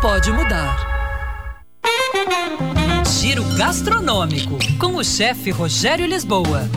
pode mudar. Giro gastronômico com o chefe Rogério Lisboa.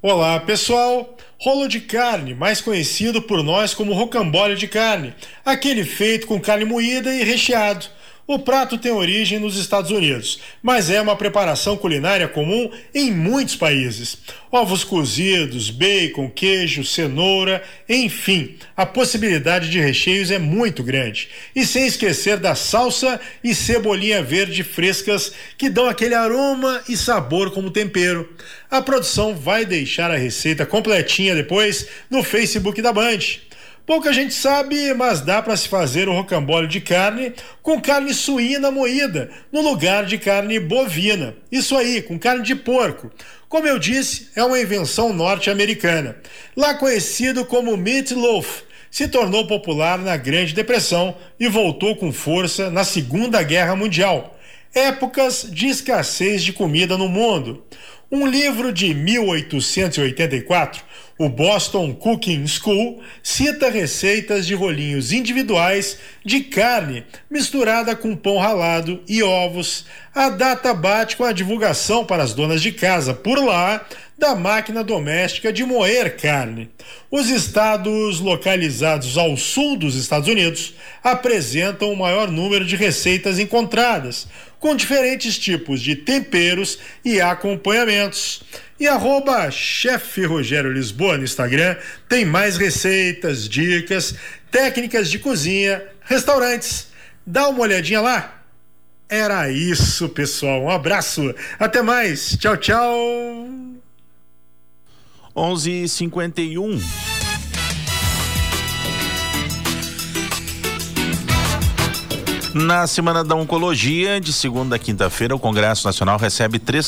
Olá, pessoal. Rolo de carne, mais conhecido por nós como rocambole de carne, aquele feito com carne moída e recheado. O prato tem origem nos Estados Unidos, mas é uma preparação culinária comum em muitos países. Ovos cozidos, bacon, queijo, cenoura, enfim, a possibilidade de recheios é muito grande. E sem esquecer da salsa e cebolinha verde frescas que dão aquele aroma e sabor como tempero. A produção vai deixar a receita completinha depois no Facebook da Band. Pouca gente sabe, mas dá para se fazer o rocambole de carne com carne suína moída, no lugar de carne bovina. Isso aí, com carne de porco. Como eu disse, é uma invenção norte-americana. Lá conhecido como meatloaf, se tornou popular na Grande Depressão e voltou com força na Segunda Guerra Mundial. Épocas de escassez de comida no mundo. Um livro de 1884 o Boston Cooking School cita receitas de rolinhos individuais de carne misturada com pão ralado e ovos. A data bate com a divulgação para as donas de casa por lá da máquina doméstica de moer carne. Os estados localizados ao sul dos Estados Unidos apresentam o maior número de receitas encontradas, com diferentes tipos de temperos e acompanhamentos. E arroba chefe Rogério Lisboa no Instagram tem mais receitas, dicas, técnicas de cozinha, restaurantes. Dá uma olhadinha lá. Era isso, pessoal. Um abraço. Até mais. Tchau, tchau. 11:51 Na Semana da Oncologia, de segunda a quinta-feira, o Congresso Nacional recebe três